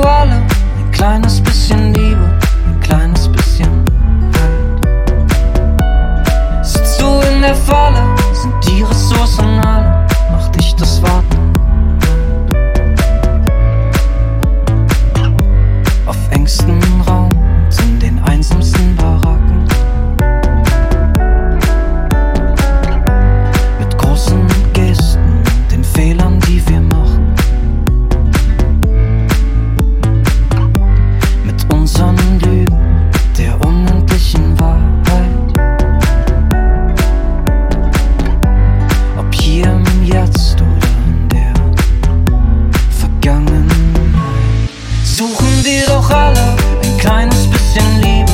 alle ein kleines bisschen Liebe, ein kleines bisschen Halt. Sitzt du in der Falle, sind die Ressourcen alle, macht dich das Warten. Auf engstem wir doch alle ein kleines bisschen Liebe.